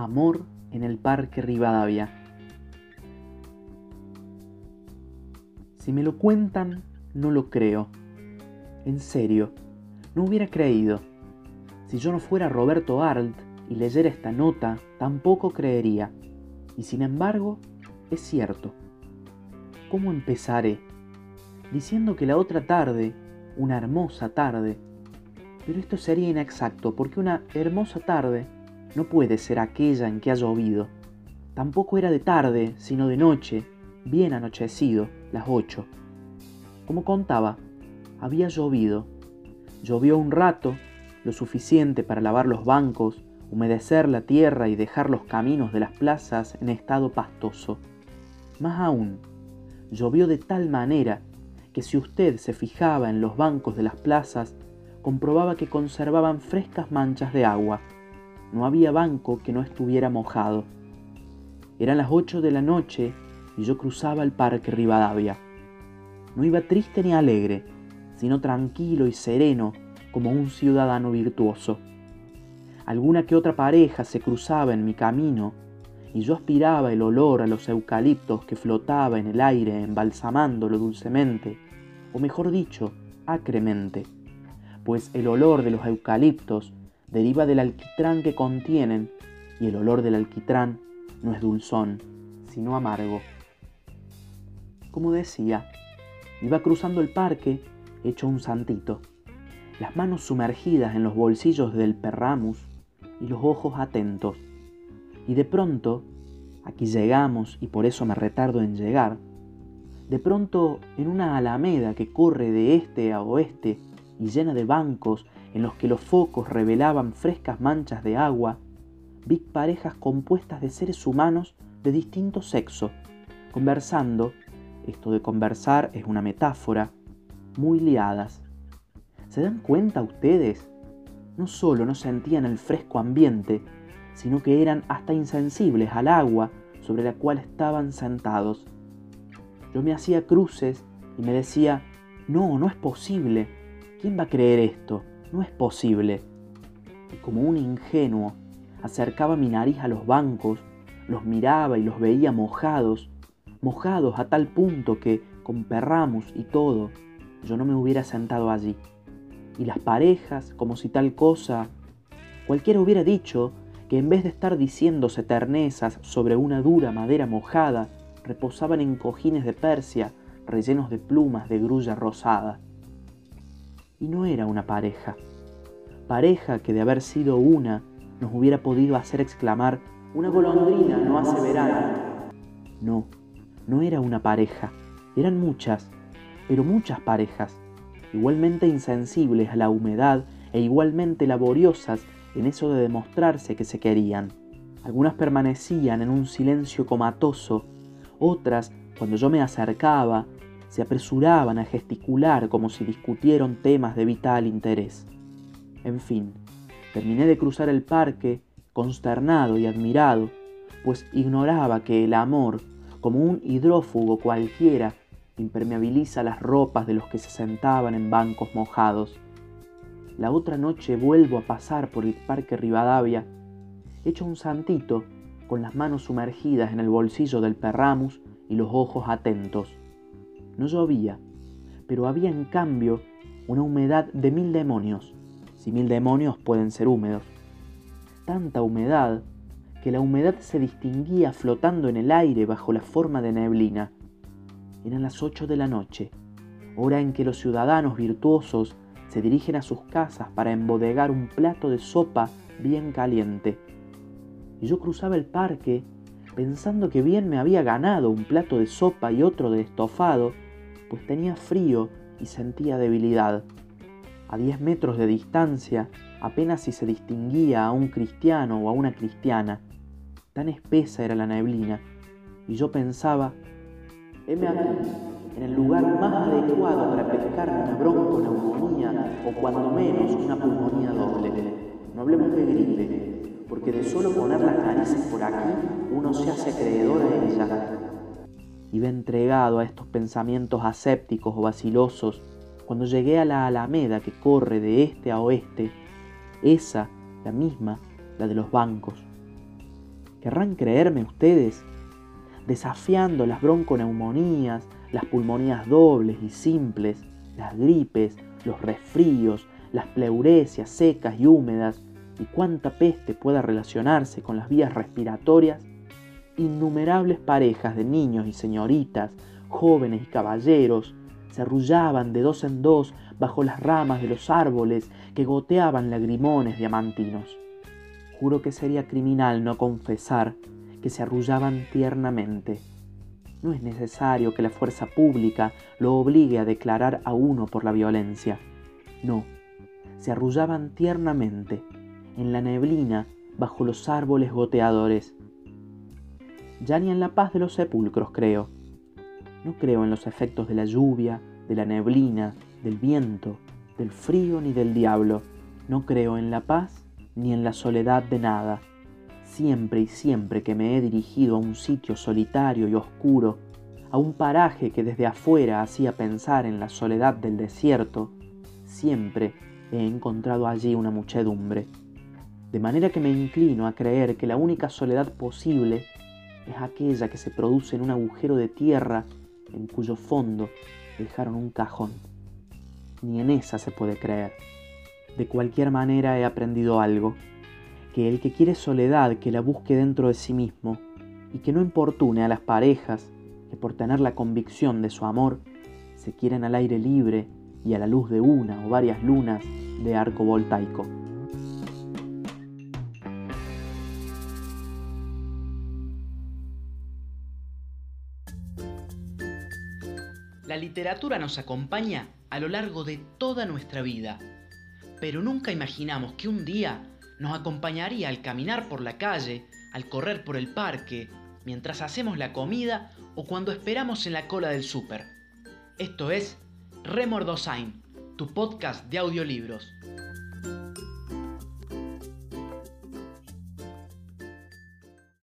Amor en el Parque Rivadavia. Si me lo cuentan, no lo creo. En serio, no hubiera creído. Si yo no fuera Roberto Arlt y leyera esta nota, tampoco creería. Y sin embargo, es cierto. ¿Cómo empezaré? Diciendo que la otra tarde, una hermosa tarde, pero esto sería inexacto porque una hermosa tarde no puede ser aquella en que ha llovido. Tampoco era de tarde, sino de noche, bien anochecido, las ocho. Como contaba, había llovido. Llovió un rato, lo suficiente para lavar los bancos, humedecer la tierra y dejar los caminos de las plazas en estado pastoso. Más aún, llovió de tal manera que si usted se fijaba en los bancos de las plazas, comprobaba que conservaban frescas manchas de agua no había banco que no estuviera mojado. Eran las ocho de la noche y yo cruzaba el parque Rivadavia. No iba triste ni alegre, sino tranquilo y sereno como un ciudadano virtuoso. Alguna que otra pareja se cruzaba en mi camino y yo aspiraba el olor a los eucaliptos que flotaba en el aire embalsamándolo dulcemente, o mejor dicho, acremente, pues el olor de los eucaliptos deriva del alquitrán que contienen y el olor del alquitrán no es dulzón, sino amargo. Como decía, iba cruzando el parque hecho un santito, las manos sumergidas en los bolsillos del perramus y los ojos atentos. Y de pronto, aquí llegamos y por eso me retardo en llegar, de pronto en una alameda que corre de este a oeste y llena de bancos en los que los focos revelaban frescas manchas de agua, vi parejas compuestas de seres humanos de distinto sexo, conversando, esto de conversar es una metáfora, muy liadas. ¿Se dan cuenta ustedes? No solo no sentían el fresco ambiente, sino que eran hasta insensibles al agua sobre la cual estaban sentados. Yo me hacía cruces y me decía, no, no es posible. ¿Quién va a creer esto? No es posible. Y como un ingenuo, acercaba mi nariz a los bancos, los miraba y los veía mojados, mojados a tal punto que, con perramos y todo, yo no me hubiera sentado allí. Y las parejas, como si tal cosa, cualquiera hubiera dicho que en vez de estar diciéndose ternezas sobre una dura madera mojada, reposaban en cojines de Persia rellenos de plumas de grulla rosada y no era una pareja. Pareja que de haber sido una nos hubiera podido hacer exclamar, una golondrina no hace verano. No, no era una pareja, eran muchas, pero muchas parejas, igualmente insensibles a la humedad e igualmente laboriosas en eso de demostrarse que se querían. Algunas permanecían en un silencio comatoso, otras, cuando yo me acercaba, se apresuraban a gesticular como si discutieran temas de vital interés. En fin, terminé de cruzar el parque, consternado y admirado, pues ignoraba que el amor, como un hidrófugo cualquiera, impermeabiliza las ropas de los que se sentaban en bancos mojados. La otra noche vuelvo a pasar por el parque Rivadavia, hecho un santito, con las manos sumergidas en el bolsillo del perramus y los ojos atentos. No llovía, pero había en cambio una humedad de mil demonios, si mil demonios pueden ser húmedos. Tanta humedad que la humedad se distinguía flotando en el aire bajo la forma de neblina. Eran las ocho de la noche, hora en que los ciudadanos virtuosos se dirigen a sus casas para embodegar un plato de sopa bien caliente. Y yo cruzaba el parque pensando que bien me había ganado un plato de sopa y otro de estofado pues tenía frío y sentía debilidad. A diez metros de distancia apenas si se distinguía a un cristiano o a una cristiana. Tan espesa era la neblina, y yo pensaba, heme aquí, en el lugar más adecuado para pescar una bronconeumonía o cuando menos una pulmonía doble. No hablemos de gripe, porque de solo poner las narices por aquí uno se hace acreedor a ella iba entregado a estos pensamientos asépticos o vacilosos cuando llegué a la alameda que corre de este a oeste, esa, la misma, la de los bancos. ¿Querrán creerme ustedes? Desafiando las bronconeumonías, las pulmonías dobles y simples, las gripes, los resfríos, las pleuresias secas y húmedas, y cuánta peste pueda relacionarse con las vías respiratorias, innumerables parejas de niños y señoritas, jóvenes y caballeros, se arrullaban de dos en dos bajo las ramas de los árboles que goteaban lagrimones diamantinos. Juro que sería criminal no confesar que se arrullaban tiernamente. No es necesario que la fuerza pública lo obligue a declarar a uno por la violencia. No, se arrullaban tiernamente, en la neblina, bajo los árboles goteadores. Ya ni en la paz de los sepulcros creo. No creo en los efectos de la lluvia, de la neblina, del viento, del frío ni del diablo. No creo en la paz ni en la soledad de nada. Siempre y siempre que me he dirigido a un sitio solitario y oscuro, a un paraje que desde afuera hacía pensar en la soledad del desierto, siempre he encontrado allí una muchedumbre. De manera que me inclino a creer que la única soledad posible es aquella que se produce en un agujero de tierra en cuyo fondo dejaron un cajón. Ni en esa se puede creer. De cualquier manera he aprendido algo, que el que quiere soledad que la busque dentro de sí mismo y que no importune a las parejas que por tener la convicción de su amor se quieren al aire libre y a la luz de una o varias lunas de arco voltaico. La literatura nos acompaña a lo largo de toda nuestra vida, pero nunca imaginamos que un día nos acompañaría al caminar por la calle, al correr por el parque, mientras hacemos la comida o cuando esperamos en la cola del súper. Esto es Remordosain, tu podcast de audiolibros.